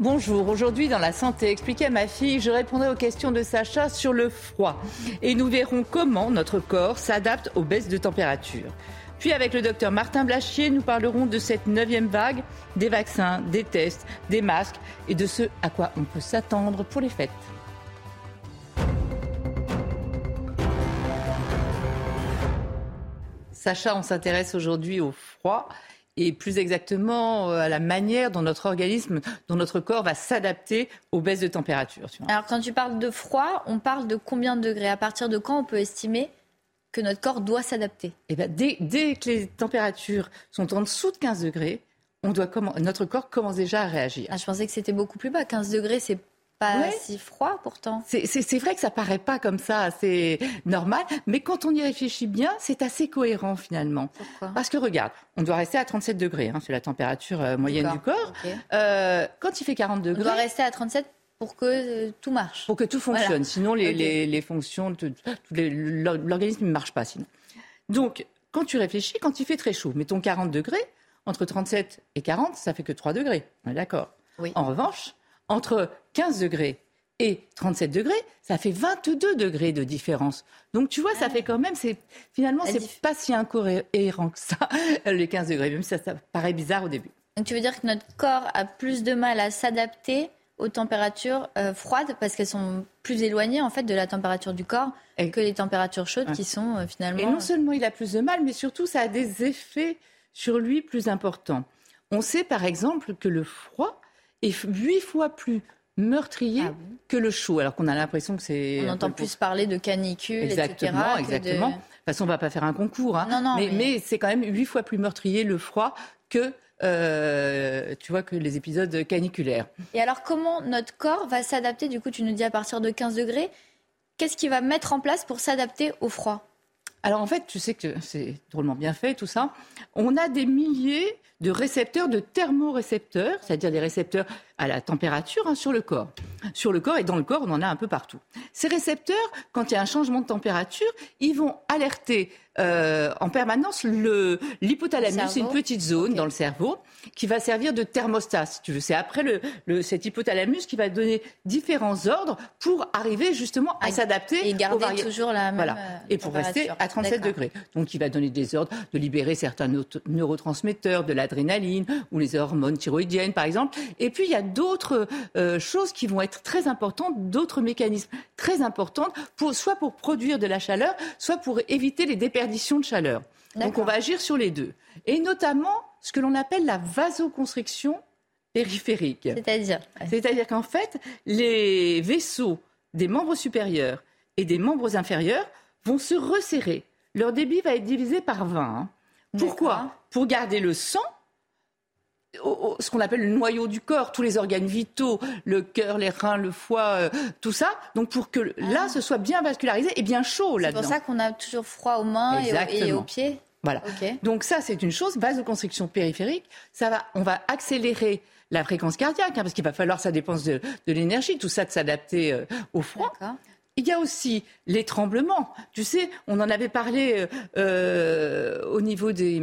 Bonjour, aujourd'hui dans la santé expliquée à ma fille, je répondrai aux questions de Sacha sur le froid et nous verrons comment notre corps s'adapte aux baisses de température. Puis avec le docteur Martin Blachier, nous parlerons de cette neuvième vague, des vaccins, des tests, des masques et de ce à quoi on peut s'attendre pour les fêtes. Sacha, on s'intéresse aujourd'hui au froid et plus exactement euh, à la manière dont notre organisme, dont notre corps va s'adapter aux baisses de température. Alors quand tu parles de froid, on parle de combien de degrés? À partir de quand on peut estimer que notre corps doit s'adapter? Eh ben, dès, que les températures sont en dessous de 15 degrés, on doit notre corps commence déjà à réagir. Ah, je pensais que c'était beaucoup plus bas. 15 degrés, c'est pas si froid pourtant. C'est vrai que ça paraît pas comme ça, c'est normal, mais quand on y réfléchit bien, c'est assez cohérent finalement. Pourquoi? Parce que regarde, on doit rester à 37 degrés, hein, c'est la température euh, moyenne du corps. Euh, quand il fait 40 degrés. On doit rester à 37 pour que euh, tout marche. Pour que tout fonctionne. Sinon, les, les, fonctions, l'organisme ne marche pas sinon. Donc, quand tu réfléchis, quand il fait très chaud, mettons 40 degrés, entre 37 et 40, ça fait que 3 degrés. D'accord? Oui. En revanche, entre 15 degrés et 37 degrés, ça fait 22 degrés de différence. Donc tu vois, ça ah fait quand même, c'est finalement, c'est pas si incohérent que ça, les 15 degrés, même si ça, ça paraît bizarre au début. Donc tu veux dire que notre corps a plus de mal à s'adapter aux températures euh, froides parce qu'elles sont plus éloignées en fait de la température du corps que les températures chaudes qui sont euh, finalement. Et non seulement il a plus de mal, mais surtout ça a des effets sur lui plus importants. On sait par exemple que le froid est huit fois plus meurtrier ah que le chaud, alors qu'on a l'impression que c'est. On entend plus parler de canicule, exactement, etc. Exactement. De toute façon, on va pas faire un concours, hein. non, non, mais, mais... c'est quand même huit fois plus meurtrier le froid que euh, tu vois, que les épisodes caniculaires. Et alors, comment notre corps va s'adapter? Du coup, tu nous dis à partir de 15 degrés. Qu'est-ce qu'il va mettre en place pour s'adapter au froid? Alors en fait, tu sais que c'est drôlement bien fait tout ça. On a des milliers de récepteurs, de thermorécepteurs, c'est-à-dire des récepteurs à la température hein, sur le corps. Sur le corps et dans le corps, on en a un peu partout. Ces récepteurs, quand il y a un changement de température, ils vont alerter euh, en permanence l'hypothalamus, c'est une petite zone dans le cerveau qui va servir de thermostat, si tu veux. C'est après le, le, cet hypothalamus qui va donner différents ordres pour arriver justement à, s'adapter. Et garder toujours la même voilà. Euh, et pour rester à 37 degrés. Donc il va donner des ordres de libérer certains neurotransmetteurs, de l'adrénaline ou les hormones thyroïdiennes par exemple. Et puis il y a d'autres euh, choses qui vont être très importantes, d'autres mécanismes très importants, pour, soit pour produire de la chaleur, soit pour éviter les déperditions de chaleur. Donc on va agir sur les deux. Et notamment ce que l'on appelle la vasoconstriction périphérique. C'est-à-dire C'est-à-dire qu'en fait, les vaisseaux des membres supérieurs et des membres inférieurs vont se resserrer. Leur débit va être divisé par 20. Hein. Pourquoi? Pour garder le sang ce qu'on appelle le noyau du corps, tous les organes vitaux, le cœur, les reins, le foie, euh, tout ça. Donc pour que là, ah. ce soit bien vascularisé et bien chaud là-dedans. C'est pour ça qu'on a toujours froid aux mains et aux, pieds. Voilà. Donc ça, c'est une chose, vasoconstriction périphérique. Ça va, on va accélérer la fréquence cardiaque, hein, parce qu'il va falloir, ça dépense de, l'énergie, tout ça, de s'adapter euh, au froid. Il y a aussi les tremblements. Tu sais, on en avait parlé euh, au niveau des,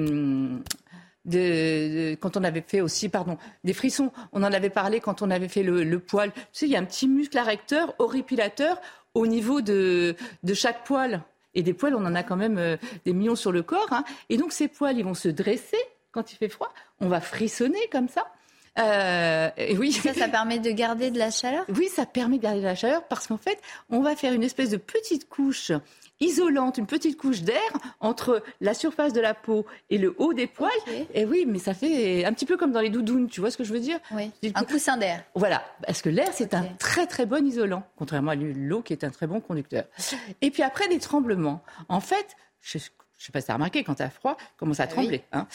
de, quand on avait fait aussi, pardon, des frissons. On en avait parlé quand on avait fait le, poil. Tu sais, il y a un petit muscle arrecteur, horripilateur, au niveau de, de chaque poil. Et des poils, on en a quand même euh, des millions sur le corps. Hein. Et donc, ces poils, ils vont se dresser quand il fait froid. On va frissonner comme ça. Euh, et oui. Ça, ça permet de garder de la chaleur? Oui, ça permet de garder de la chaleur parce qu'en fait, on va faire une espèce de petite couche isolante, une petite couche d'air entre la surface de la peau et le haut des poils. Et oui, mais ça fait un petit peu comme dans les doudounes, tu vois ce que je veux dire? Oui, un coussin d'air. Voilà, parce que l'air, c'est un très très bon isolant, contrairement à l'eau qui est un très bon conducteur. Et puis après, des tremblements. En fait, je ne sais pas si tu as remarqué, quand tu as froid, commence à ah trembler. Hein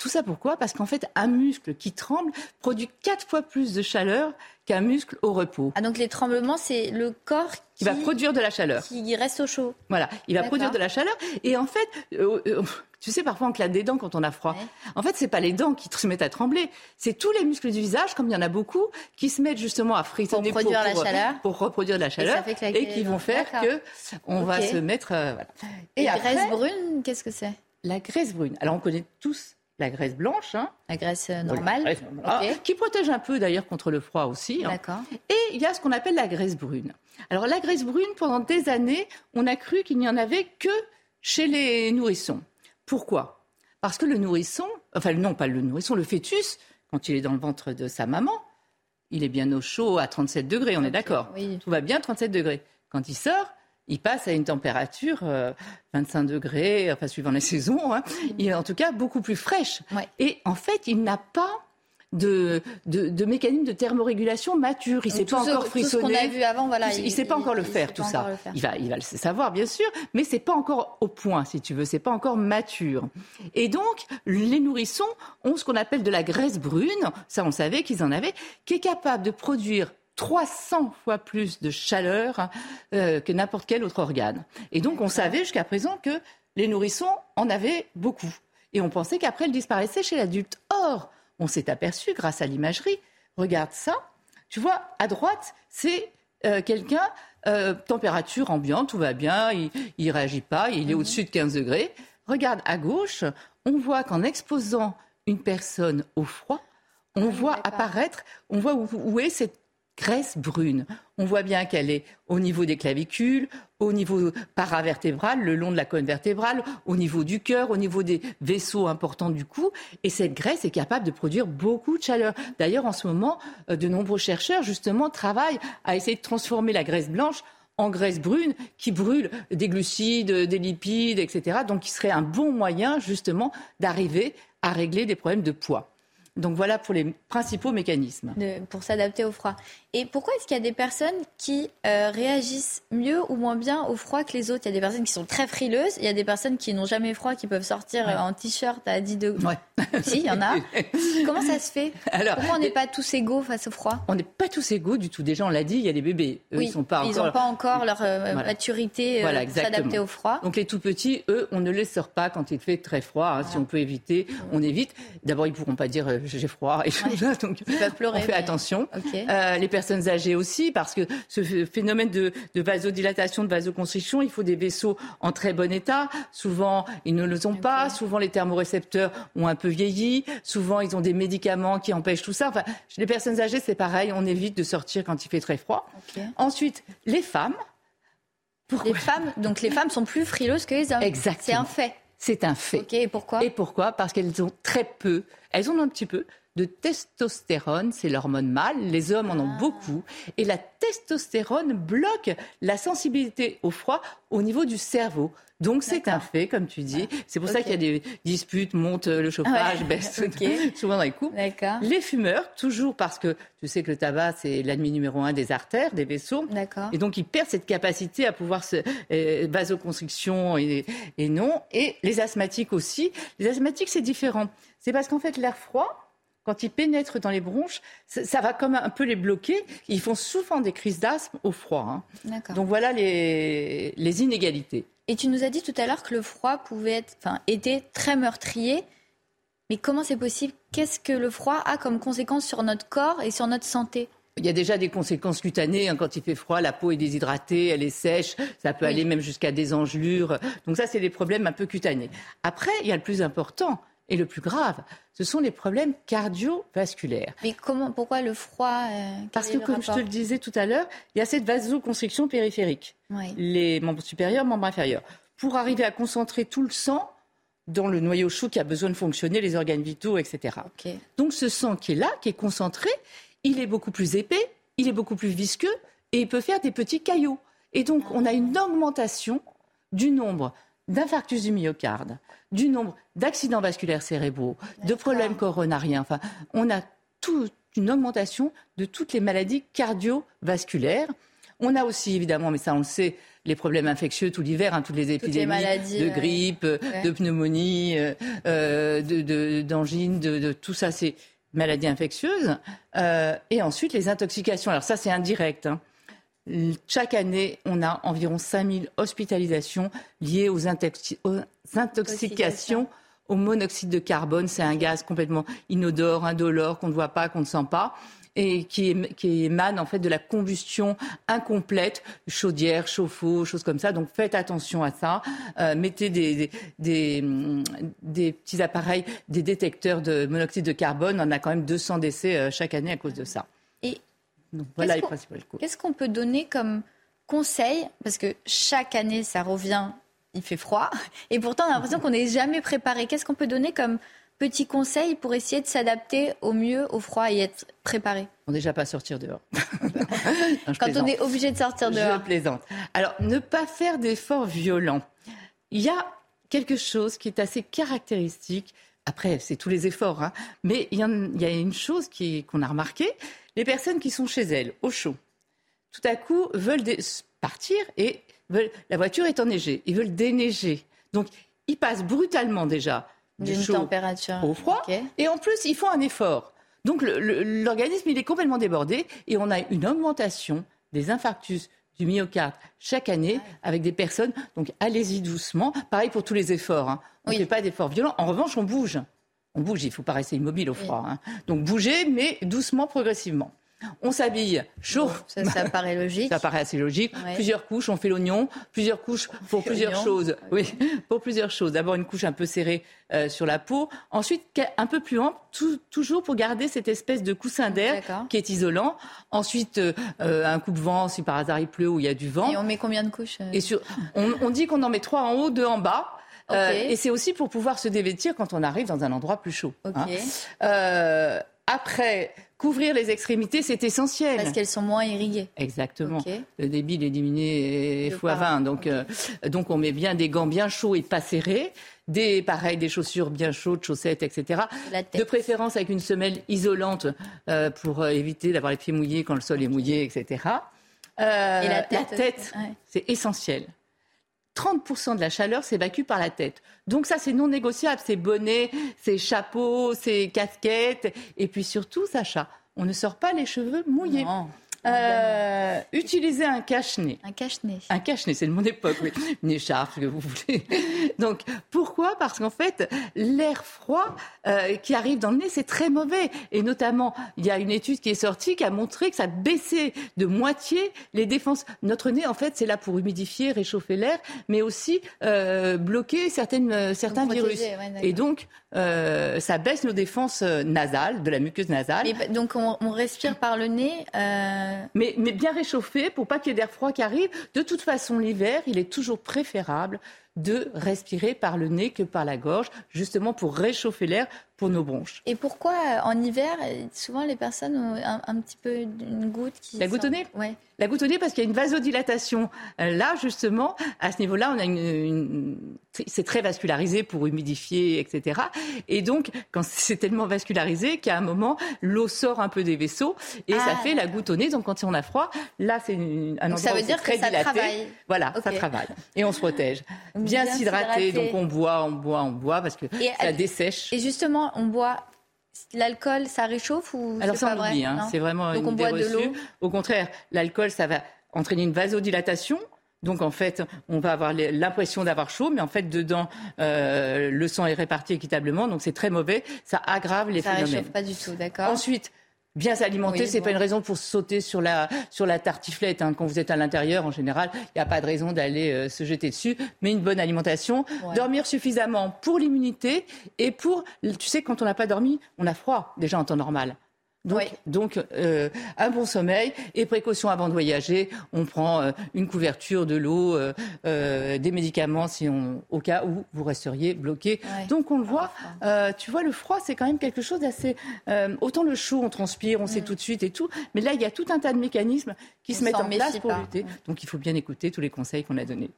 Tout ça pourquoi? Parce qu'en fait, un muscle qui tremble produit quatre fois plus de chaleur qu'un muscle au repos. Ah, donc les tremblements, c'est le corps qui, va produire de la chaleur. Qui reste au chaud. Voilà, il va produire de la chaleur. Et en fait, euh, euh, tu sais, parfois on claque des dents quand on a froid. En fait, c'est pas les dents qui se mettent à trembler, c'est tous les muscles du visage, comme il y en a beaucoup, qui se mettent justement à frissonner pour, produire la chaleur. pour reproduire de la chaleur et, qui vont faire que on va se mettre. Euh, et, la graisse brune, qu'est-ce que c'est? La graisse brune. Alors on connaît tous la graisse blanche. Hein. La graisse euh, normale. Ah, qui protège un peu d'ailleurs contre le froid aussi. Hein. D'accord. Et il y a ce qu'on appelle la graisse brune. Alors la graisse brune, pendant des années, on a cru qu'il n'y en avait que chez les nourrissons. Pourquoi? Parce que le nourrisson, enfin non pas le nourrisson, le fœtus, quand il est dans le ventre de sa maman, il est bien au chaud à 37 degrés, on est d'accord. Tout va bien, 37 degrés. Quand il sort, il passe à une température 25 euh, degrés, enfin suivant les saisons, hein, il est en tout cas beaucoup plus fraîche. Et en fait, il n'a pas de, de, mécanismes de thermorégulation mature. Il ne sait pas encore frissonner. Tout ce qu'on a vu avant, voilà. Il ne sait pas encore le faire, tout ça. Il va, il va le savoir, bien sûr, mais c'est pas encore au point, si tu veux. C'est pas encore mature. Et donc, les nourrissons ont ce qu'on appelle de la graisse brune. Ça, on savait qu'ils en avaient, qui est capable de produire 300 fois plus de chaleur euh, que n'importe quel autre organe. Et donc, on savait jusqu'à présent que les nourrissons en avaient beaucoup. Et on pensait qu'après, elles disparaissaient chez l'adulte. Or, on s'est aperçu grâce à l'imagerie, regarde ça, tu vois, à droite, c'est euh, quelqu'un, euh, température ambiante, tout va bien, il ne réagit pas, il est mhm. au-dessus de 15 degrés. Regarde à gauche, on voit qu'en exposant une personne au froid, on ah, voit apparaître, on voit où est cette graisse brune. On voit bien qu'elle est au niveau des clavicules, au niveau paravertébral, le long de la colonne vertébrale, au niveau du cœur, au niveau des vaisseaux importants du cou. Et cette graisse est capable de produire beaucoup de chaleur. D'ailleurs, en ce moment, euh, de nombreux chercheurs, justement, travaillent à essayer de transformer la graisse blanche en graisse brune qui brûle des glucides, des lipides, etc. Donc, qui serait un bon moyen, justement, d'arriver à régler des problèmes de poids. Donc voilà pour les principaux mécanismes. pour s'adapter au froid. Et pourquoi est-ce qu'il y a des personnes qui euh, réagissent mieux ou moins bien au froid que les autres? Il y a des personnes qui sont très frileuses, il y a des personnes qui n'ont jamais froid, qui peuvent sortir euh, en t-shirt à 10 degrés. Ouais. si, il y en a. Comment ça se fait? Alors, Pourquoi on n'est pas tous égaux face au froid? On n'est pas tous égaux du tout. Déjà, on l'a dit, il y a des bébés. Eux, ils n'ont pas, encore... pas encore leur euh, maturité voilà, pour s'adapter au froid. Donc les tout petits, eux, on ne les sort pas quand il fait très froid. Hein. Si on peut éviter, on évite. D'abord, ils ne pourront pas dire j'ai froid et Donc, ils peuvent pleurer, on fait attention. les personnes âgées aussi, parce que ce phénomène de, vasodilatation, de vasoconstriction, il faut des vaisseaux en très bon état. Souvent, ils ne le ont pas. Souvent, les thermorécepteurs ont un peu vieilli. Souvent, ils ont des médicaments qui empêchent tout ça. Enfin, chez les personnes âgées, c'est pareil. On évite de sortir quand il fait très froid. Ensuite, les femmes. Les femmes, donc les femmes sont plus frileuses que les hommes. Exactement. C'est un fait. C'est un fait. et pourquoi? Et pourquoi? Parce qu'elles ont très peu, elles ont un petit peu de testostérone, c'est l'hormone mâle, les hommes en ont ah. beaucoup, et la testostérone bloque la sensibilité au froid au niveau du cerveau. Donc c'est un fait, comme tu dis. C'est pour ça qu'il y a des disputes, monte le chauffage, baisse souvent dans les coups. Les fumeurs, toujours parce que tu sais que le tabac, c'est l'ennemi numéro un des artères, des vaisseaux. Et donc ils perdent cette capacité à pouvoir se euh, vasoconstriction et, et non. Et les asthmatiques aussi. Les asthmatiques, c'est différent. C'est parce qu'en fait, l'air froid, quand ils pénètrent dans les bronches, ça, va comme un peu les bloquer. Ils font souvent des crises d'asthme au froid. Hein. Donc voilà les, inégalités. Et tu nous as dit tout à l'heure que le froid pouvait être, enfin, était très meurtrier. Mais comment c'est possible? Qu'est-ce que le froid a comme conséquence sur notre corps et sur notre santé? Il y a déjà des conséquences cutanées. Hein. quand il fait froid, la peau est déshydratée, elle est sèche. Ça peut aller même jusqu'à des engelures. Donc ça, c'est des problèmes un peu cutanés. Après, il y a le plus important, et le plus grave, ce sont les problèmes cardiovasculaires. Mais comment, pourquoi le froid euh, Parce que, comme je te le disais tout à l'heure, il y a cette vasoconstriction périphérique, les membres supérieurs, membres inférieurs, pour arriver à concentrer tout le sang dans le noyau chaud qui a besoin de fonctionner, les organes vitaux, etc. Donc ce sang qui est là, qui est concentré, il est beaucoup plus épais, il est beaucoup plus visqueux et il peut faire des petits caillots. Et donc on a une augmentation du nombre d'infarctus du myocarde, du nombre d'accidents vasculaires cérébraux, de problèmes coronariens. Enfin, on a toute une augmentation de toutes les maladies cardiovasculaires. On a aussi, évidemment, mais ça on le sait, les problèmes infectieux tout l'hiver, hein, toutes les épidémies de grippe, de pneumonie, euh, d'angine, de, de, tout ça, c'est maladies infectieuses. Euh, et ensuite, les intoxications. Alors ça, c'est indirect. Hein. Chaque année, on a environ 5000 hospitalisations liées aux, intoxications au monoxyde de carbone. C'est un gaz complètement inodore, indolore, qu'on ne voit pas, qu'on ne sent pas et qui, émane en fait de la combustion incomplète, chaudière, chauffe-eau, choses comme ça. Donc faites attention à ça. Euh, mettez des, des, petits appareils, des détecteurs de monoxyde de carbone. On a quand même 200 décès euh, chaque année à cause de ça. Et voilà les principaux Qu'est-ce qu'on peut donner comme conseil? Parce que chaque année, ça revient, il fait froid. Et pourtant, on a l'impression qu'on n'est jamais préparé. Qu'est-ce qu'on peut donner comme petits conseils pour essayer de s'adapter au mieux au froid et être préparé? On déjà pas sortir dehors. Quand on est obligé de sortir dehors. Je plaisante. Alors, ne pas faire d'efforts violents. Il y a quelque chose qui est assez caractéristique. Après, c'est tous les efforts, hein. mais il y, a, une chose qu'on a remarqué les personnes qui sont chez elles, au chaud, tout à coup veulent partir et veulent, la voiture est enneigée. Ils veulent déneiger. Donc, ils passent brutalement déjà d'une température au froid. Et en plus, ils font un effort. Donc l'organisme, il est complètement débordé et on a une augmentation des infarctus du myocarde chaque année avec des personnes. Donc allez-y doucement. Pareil pour tous les efforts. Hein. On ne fait pas d'efforts violents. En revanche, on bouge. On bouge, il ne faut pas rester immobile au froid. Hein. Donc bougez, mais doucement, progressivement. On s'habille chaud. ça, paraît logique. Ça paraît assez logique. Plusieurs couches, on fait l'oignon. Plusieurs couches pour plusieurs choses. Oui, pour plusieurs choses. D'abord une couche un peu serrée euh, sur la peau. Ensuite, un peu plus ample, toujours pour garder cette espèce de coussin d'air qui est isolant. Ensuite, euh, euh, un coupe-vent si par hasard il pleut ou il y a du vent. Et on met combien de couches Et sur, on, dit qu'on en met trois en haut, deux en bas. Et c'est aussi pour pouvoir se dévêtir quand on arrive dans un endroit plus chaud. Hein. après, Couvrir les extrémités, c'est essentiel. Parce qu'elles sont moins irriguées. Exactement. Le débit est diminué fois 20. Donc, euh, donc on met bien des gants bien chauds et pas serrés. Des, pareil, des chaussures bien chaudes, chaussettes, etc. De préférence avec une semelle isolante euh, pour euh, éviter d'avoir les pieds mouillés quand le sol est mouillé, etc. et la tête, c'est essentiel. 30% de la chaleur s'évacue par la tête. Donc ça, c'est non négociable. C'est bonnet, c'est chapeau, c'est casquette. Et puis surtout, Sacha, on ne sort pas les cheveux mouillés. Euh, utiliser un cache-nez. Un cache-nez. Un cache-nez, c'est de mon époque, oui. Une écharpe, ce que vous voulez. Donc, pourquoi? Parce qu'en fait, l'air froid euh, qui arrive dans le nez, c'est très mauvais. Et notamment, il y a une étude qui est sortie qui a montré que ça baissait de moitié les défenses. Notre nez, en fait, c'est là pour humidifier, réchauffer l'air, mais aussi euh, bloquer certaines, certains virus. et donc, ça baisse nos défenses nasales, de la muqueuse nasale. donc, on, on, respire par le nez mais, mais bien réchauffé pour pas qu'il y ait d'air froid qui arrive. De toute façon, l'hiver, il est toujours préférable de respirer par le nez que par la gorge, justement pour réchauffer l'air pour nos bronches. Et pourquoi euh, en hiver, euh, souvent les personnes ont un, petit peu une goutte qui... La goutte au nez ouais. La goutte au nez parce qu'il y a une vasodilatation. Euh, là, justement, à ce niveau-là, on a une, c'est très vascularisé pour humidifier, etc. Et donc, quand c'est tellement vascularisé qu'à un moment, l'eau sort un peu des vaisseaux et ça ah. fait la goutte au nez. Donc, quand on a froid, là, c'est un endroit ça veut dire très que ça dilaté. Travaille. Voilà, ça travaille. Et on se protège. Bien, s'hydrater, donc on boit, on boit, on boit parce que ça dessèche. Et justement, on boit L'alcool, ça réchauffe ou Alors ça, on hein, c'est vraiment Donc on boit de l'eau. Au contraire, l'alcool, ça va entraîner une vasodilatation. Donc en fait, on va avoir l'impression d'avoir chaud, mais en fait dedans, euh, le sang est réparti équitablement, donc c'est très mauvais. Ça aggrave les phénomènes. Ça réchauffe pas du tout, d'accord. Ensuite, Bien s'alimenter, ce c'est pas une raison pour sauter sur la, sur la tartiflette. Hein. Quand vous êtes à l'intérieur, en général, il n'y a pas de raison d'aller euh, se jeter dessus. Mais une bonne alimentation, dormir suffisamment pour l'immunité et pour, tu sais, quand on n'a pas dormi, on a froid déjà en temps normal. Donc, donc euh, un bon sommeil et précaution avant de voyager. On prend euh, une couverture, de l'eau, euh, des médicaments si on, au cas où vous resteriez bloqué. Donc on le voit. tu vois, le froid, c'est quand même quelque chose d'assez. autant le chaud, on transpire, on sait mm. tout de suite et tout. Mais là, il y a tout un tas de mécanismes qui se mettent en place pour lutter. Donc il faut bien écouter tous les conseils qu'on a donnés.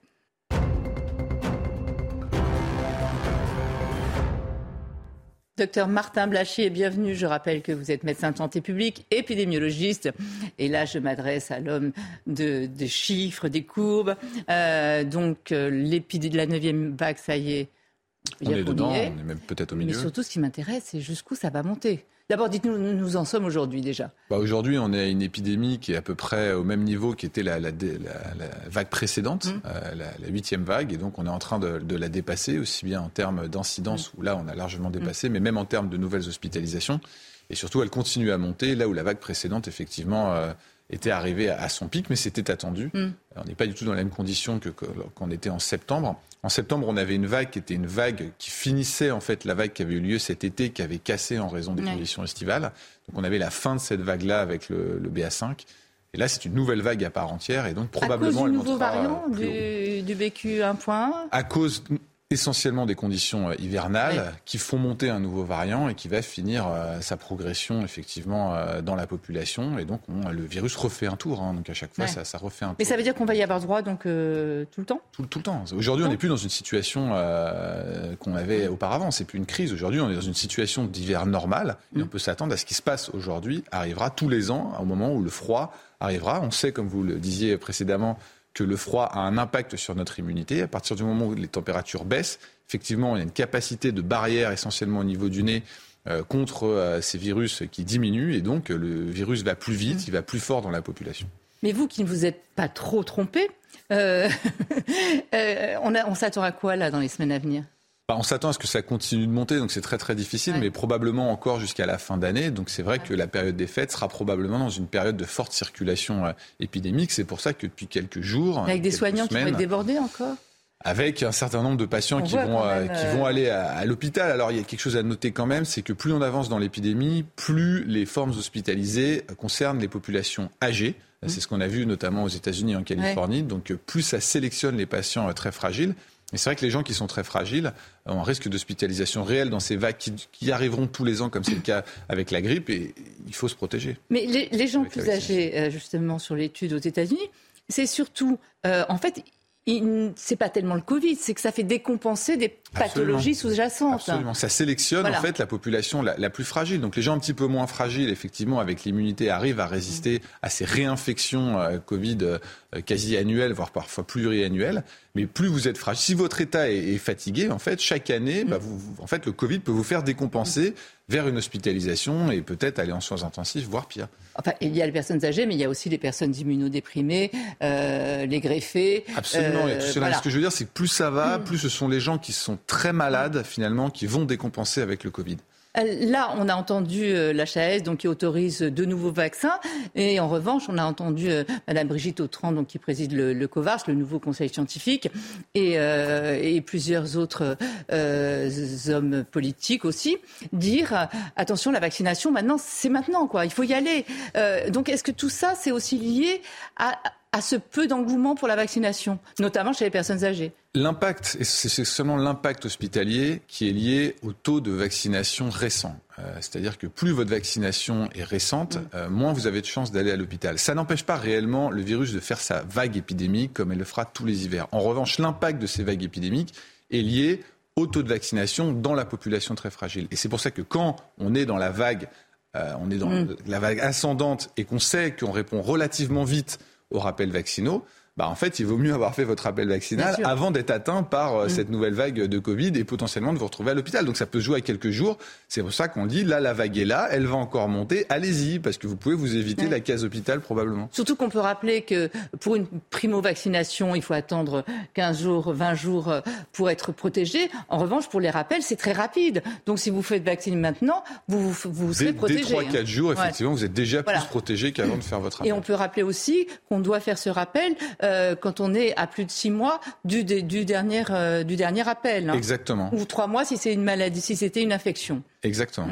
Docteur Martin Blachier, bienvenue. Je rappelle que vous êtes médecin de santé publique, épidémiologiste. Et là, je m'adresse à l'homme de, des chiffres, des courbes. Euh, donc, euh, de la neuvième vague, ça y est. On est dedans, on est même peut-être au milieu. Mais surtout, ce qui m'intéresse, c'est jusqu'où ça va monter. D'abord, dites-nous, nous, nous en sommes aujourd'hui déjà. Bah aujourd'hui, on est à une épidémie qui est à peu près au même niveau qu'était la, la, vague précédente, mmh. euh, la huitième vague, et donc on est en train de, la dépasser, aussi bien en termes d'incidence, mmh. où là on a largement mmh. dépassé, mais même en termes de nouvelles hospitalisations. Et surtout, elle continue à monter, là où la vague précédente, effectivement, euh, était arrivée à, son pic, mais c'était attendu. On n'est pas du tout dans les mêmes conditions que qu'on était en septembre. En septembre, on avait une vague qui était une vague qui finissait en fait la vague qui avait eu lieu cet été, qui avait cassé en raison des conditions estivales. Donc on avait la fin de cette vague-là avec le, BA5. Et là, c'est une nouvelle vague à part entière, et donc probablement à cause du nouveau variant du, du BQ 1.1 À cause essentiellement des conditions euh, hivernales qui font monter un nouveau variant et qui va finir euh, sa progression effectivement euh, dans la population. Et donc le virus refait un tour. Hein. donc à chaque fois, ça, refait un tour. Mais ça veut dire qu'on va y avoir droit donc tout le temps? Tout, le temps. Aujourd'hui, on n'est plus dans une situation qu'on avait auparavant. C'est plus une crise. Aujourd'hui, on est dans une situation d'hiver normal. Et mm. on peut s'attendre à ce qui se passe aujourd'hui arrivera tous les ans au moment où le froid arrivera. On sait, comme vous le disiez précédemment, que le froid a un impact sur notre immunité. À partir du moment où les températures baissent, effectivement, il y a une capacité de barrière essentiellement au niveau du nez euh, contre euh, ces virus qui diminue et donc le virus va plus vite, mmh. il va plus fort dans la population. Mais vous qui ne vous êtes pas trop trompé, euh, on, on s'attend à quoi là dans les semaines à venir? Bah, on s'attend à ce que ça continue de monter, donc c'est très très difficile, mais probablement encore jusqu'à la fin d'année. Donc c'est vrai que la période des fêtes sera probablement dans une période de forte circulation euh, épidémique. C'est pour ça que depuis quelques jours, avec des soignants qui vont être débordés encore? avec un certain nombre de patients qui vont, euh, qui vont euh, aller à, l'hôpital. Alors il y a quelque chose à noter quand même, c'est que plus on avance dans l'épidémie, plus les formes hospitalisées concernent les populations âgées. Mmh. C'est ce qu'on a vu notamment aux États-Unis et en Californie. Donc plus ça sélectionne les patients très fragiles. Mais c'est vrai que les gens qui sont très fragiles ont un risque d'hospitalisation réel dans ces vagues qui, arriveront tous les ans, comme c'est le cas avec la grippe, et il faut se protéger. Mais les, gens plus âgés, euh, justement, sur l'étude aux États-Unis, c'est surtout, euh, en fait, c'est pas tellement le Covid, c'est que ça fait décompenser des pathologies sous-jacentes. Absolument. Ça sélectionne en fait la population la, plus fragile. Donc les gens un petit peu moins fragiles, effectivement, avec l'immunité, arrivent à résister à ces réinfections euh, Covid quasi annuelles, voire parfois pluriannuelles. Mais plus vous êtes fragile, si votre état est, fatigué, en fait, chaque année, bah, vous, en fait, le Covid peut vous faire décompenser vers une hospitalisation et peut-être aller en soins intensifs, voire pire. Enfin, il y a les personnes âgées, mais il y a aussi les personnes immunodéprimées, euh, les greffés. Absolument. tout cela. Ce que je veux dire, c'est que plus ça va, mm. plus ce sont les gens qui sont très malades, finalement, qui vont décompenser avec le Covid. Euh, là, on a entendu euh, l'HAS donc qui autorise de nouveaux vaccins, et en revanche, on a entendu euh, Madame Brigitte Autran, donc qui préside le, le COVARS, le nouveau conseil scientifique, et, et plusieurs autres hommes politiques aussi, dire attention, la vaccination maintenant, c'est maintenant quoi, il faut y aller. donc, est-ce que tout ça, c'est aussi lié à à ce peu d'engouement pour la vaccination, notamment chez les personnes âgées L'impact, c'est seulement l'impact hospitalier qui est lié au taux de vaccination récent. Euh, c'est-à-dire que plus votre vaccination est récente, mm. euh, moins vous avez de chances d'aller à l'hôpital. Ça n'empêche pas réellement le virus de faire sa vague épidémique comme elle le fera tous les hivers. En revanche, l'impact de ces vagues épidémiques est lié au taux de vaccination dans la population très fragile. Et c'est pour ça que quand on est dans la vague, euh, on est dans mm. la vague ascendante et qu'on sait qu'on répond relativement vite aux rappels vaccinaux, bah en fait, il vaut mieux avoir fait votre rappel vaccinal avant d'être atteint par euh, mm. cette nouvelle vague de Covid et potentiellement de vous retrouver à l'hôpital. Donc ça peut jouer à quelques jours. C'est pour ça qu'on dit, là, la vague est là, elle va encore monter, allez-y, parce que vous pouvez vous éviter la case hôpital probablement. Surtout qu'on peut rappeler que pour une primo-vaccination, il faut attendre 15 jours, 20 jours euh, pour être protégé. En revanche, pour les rappels, c'est très rapide. Donc si vous faites vacciner maintenant, vous, vous serez protégé. Dès 3-4 hein. jours, effectivement, vous êtes déjà plus protégé qu'avant de faire votre rappel. Et on peut rappeler aussi qu'on doit faire ce rappel euh, quand on est à plus de six mois du, du, dernier, euh, du dernier appel. Hein. Exactement. Ou trois mois si c'est une maladie, si c'était une infection. Exactement.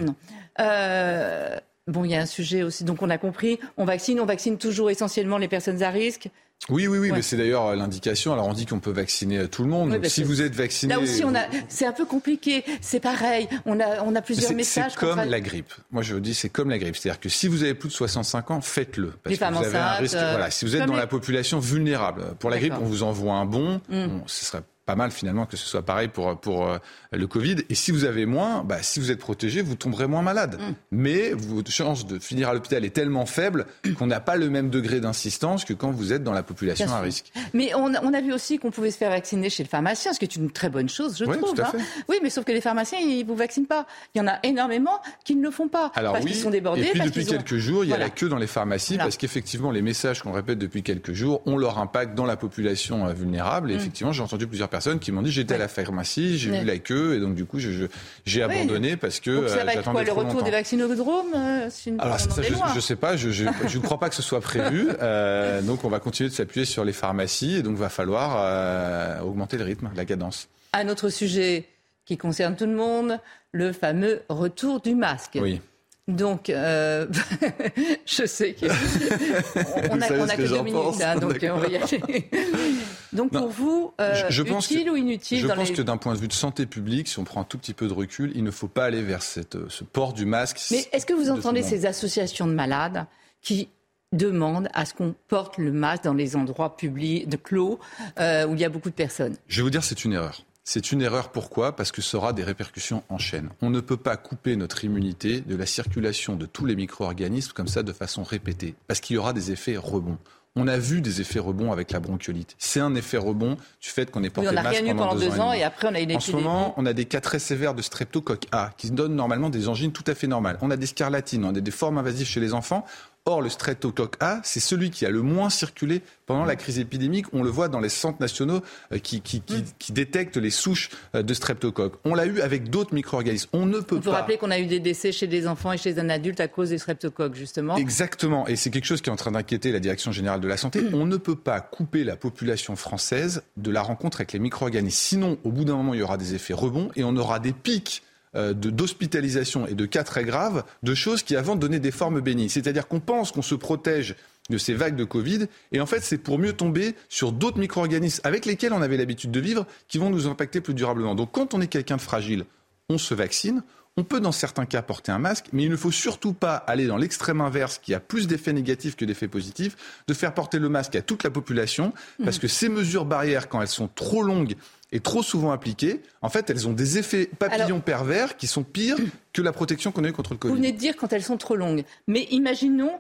Euh, bon, il y a un sujet aussi. Donc on a compris, on vaccine, on vaccine toujours essentiellement les personnes à risque. Oui, oui, oui, mais c'est d'ailleurs l'indication. Alors on dit qu'on peut vacciner tout le monde. si vous êtes vacciné, là aussi, on a, c'est un peu compliqué. C'est pareil. On a, on a plusieurs messages. C'est comme la grippe. Moi, je vous dis, c'est comme la grippe. C'est-à-dire que si vous avez plus de 65 ans, faites-le. Parce que vous avez un risque. Voilà, si vous êtes dans la population vulnérable, pour la grippe, on vous envoie un bon. Mm. bon ce serait pas mal finalement que ce soit pareil pour, pour euh, le Covid. Et si vous avez moins, bah, si vous êtes protégé, vous tomberez moins malade. Mm. Mais votre chance de finir à l'hôpital est tellement faible qu'on n'a pas le même degré d'insistance que quand vous êtes dans la population à risque. Mais on, on, a vu aussi qu'on pouvait se faire vacciner chez le pharmacien, ce qui est une très bonne chose, je trouve. Tout à hein. Oui, mais sauf que les pharmaciens, ils ne vous vaccinent pas. Il y en a énormément qui ne le font pas. Alors parce qu'ils sont débordés. Et puis depuis quelques jours, il y a la queue dans les pharmacies parce qu'effectivement, les messages qu'on répète depuis quelques jours ont leur impact dans la population euh, vulnérable. Et mm. effectivement, j'ai entendu plusieurs personnes qui m'ont dit j'étais à la pharmacie, j'ai vu la queue et donc du coup j'ai abandonné parce que donc, ça va être quoi, le retour des vaccinodromes euh, Alors ça, je ne sais pas, je ne crois pas que ce soit prévu. Euh, donc on va continuer de s'appuyer sur les pharmacies et donc va falloir augmenter le rythme, la cadence. Un autre sujet qui concerne tout le monde, le fameux retour du masque. Oui. Donc, euh, je sais qu'on on a, que, deux minutes, hein, donc on va y aller. Donc, pour vous, euh, je, pense utile ou inutile Je pense que d'un point de vue de santé publique, si on prend un tout petit peu de recul, il ne faut pas aller vers cette, ce port du masque. Mais est-ce que vous entendez ces associations de malades qui demandent à ce qu'on porte le masque dans les endroits publics, de clos, euh, où il y a beaucoup de personnes? Je vais vous dire, c'est une erreur. C'est une erreur. Pourquoi? Parce que ça aura des répercussions en chaîne. On ne peut pas couper notre immunité de la circulation de tous les micro-organismes comme ça de façon répétée. Parce qu'il y aura des effets rebonds. On a vu des effets rebonds avec la bronchiolite. C'est un effet rebond du fait qu'on est porté oui, on a rien eu pendant deux, ans, et, après on a une En ce moment, on a des cas très sévères de streptocoque A qui donnent normalement des angines tout à fait normales. On a des scarlatines, on a des formes invasives chez les enfants. Or, le streptocoque A, c'est celui qui a le moins circulé pendant la crise épidémique. On le voit dans les centres nationaux euh, qui, mm. détectent les souches euh, de streptocoque. On l'a eu avec d'autres micro-organismes. On ne peut pas. Vous rappeler qu'on a eu des décès chez des enfants et chez un adulte à cause des streptocoques, justement? Exactement. Et c'est quelque chose qui est en train d'inquiéter la Direction générale de la santé. Mm. On ne peut pas couper la population française de la rencontre avec les micro-organismes. Sinon, au bout d'un moment, il y aura des effets rebonds et on aura des pics d'hospitalisation et de cas très graves de choses qui avant donnaient des formes bénignes. C'est-à-dire qu'on pense qu'on se protège de ces vagues de Covid. Et en fait, c'est pour mieux tomber sur d'autres micro-organismes avec lesquels on avait l'habitude de vivre qui vont nous impacter plus durablement. Donc quand on est quelqu'un de fragile, on se vaccine. On peut dans certains cas porter un masque, mais il ne faut surtout pas aller dans l'extrême inverse qui a plus d'effets négatifs que d'effets positifs, de faire porter le masque à toute la population, parce mmh. que ces mesures barrières, quand elles sont trop longues et trop souvent appliquées, en fait, elles ont des effets papillons pervers qui sont pires que la protection qu'on a eue contre le Covid. Vous venez de dire quand elles sont trop longues. Mais imaginons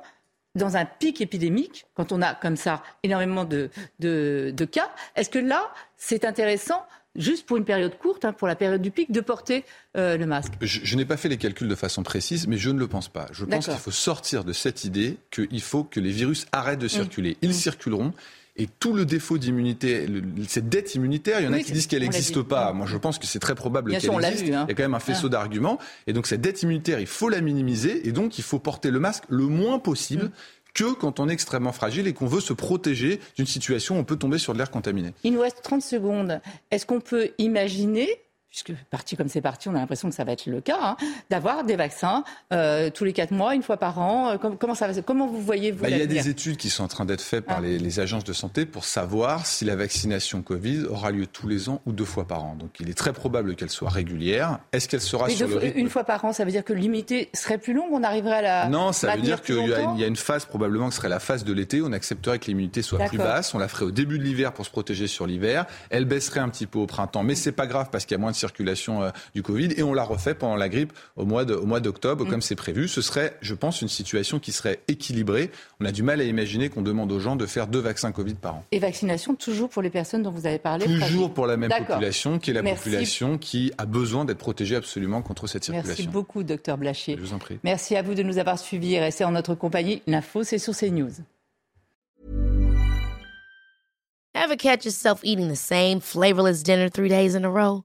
dans un pic épidémique, quand on a comme ça énormément de, de, cas, est-ce que là, c'est intéressant juste pour une période courte, hein, pour la période du pic, de porter euh, le masque Je, n'ai pas fait les calculs de façon précise, mais je ne le pense pas. Je pense qu'il faut sortir de cette idée qu'il faut que les virus arrêtent de mmh. circuler. Ils mmh. circuleront. Et tout le défaut d'immunité, cette dette immunitaire, il y en a qui disent qu'elle n'existe pas. Moi, je pense que c'est très probable qu'elle existe. Hein. Il y a quand même un faisceau d'arguments. Et donc, cette dette immunitaire, il faut la minimiser. Et donc, il faut porter le masque le moins possible. Mm. Que quand on est extrêmement fragile et qu'on veut se protéger d'une situation où on peut tomber sur de l'air contaminé. Il nous reste 30 secondes. Est-ce qu'on peut imaginer puisque parti comme c'est parti, on a l'impression que ça va être le cas, hein, d'avoir des vaccins euh, tous les quatre mois, une fois par an. Euh, comment, ça va, comment vous voyez vous bah, Il y a des études qui sont en train d'être faites par ah. les, agences de santé pour savoir si la vaccination Covid aura lieu tous les ans ou deux fois par an. Donc il est très probable qu'elle soit régulière. Est-ce qu'elle sera sur le rythme Une fois par an, ça veut dire que l'immunité serait plus longue On arriverait à la Non, ça veut dire qu'il y, a une phase probablement que serait la phase de l'été. On accepterait que l'immunité soit plus basse. On la ferait au début de l'hiver pour se protéger sur l'hiver. Elle baisserait un petit peu au printemps, mais c'est pas grave parce qu'il y a moins de circulation euh, du Covid et on l'a refait pendant la grippe au mois d'octobre, mm. comme c'est prévu. Ce serait, je pense, une situation qui serait équilibrée. On a du mal à imaginer qu'on demande aux gens de faire deux vaccins Covid par an. Et vaccination toujours pour les personnes dont vous avez parlé Toujours pour la même population, qui est la population qui a besoin d'être protégée absolument contre cette circulation. Merci beaucoup, docteur Blachier. Je vous en prie. Merci à vous de nous avoir suivis et restez en notre compagnie. L'info, c'est sur CNews. Ever catch yourself eating the same flavorless dinner three days in a row?